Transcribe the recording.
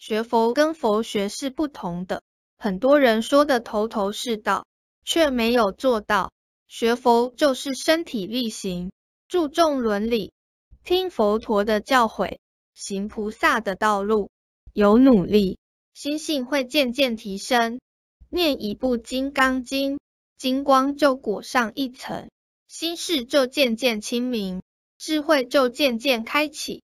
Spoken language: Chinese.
学佛跟佛学是不同的很多人说的头头是道却没有做到。学佛就是身体力行注重伦理听佛陀的教诲行菩萨的道路有努力心性会渐渐提升。念一部金刚经金光就裹上一层心事就渐渐清明智慧就渐渐开启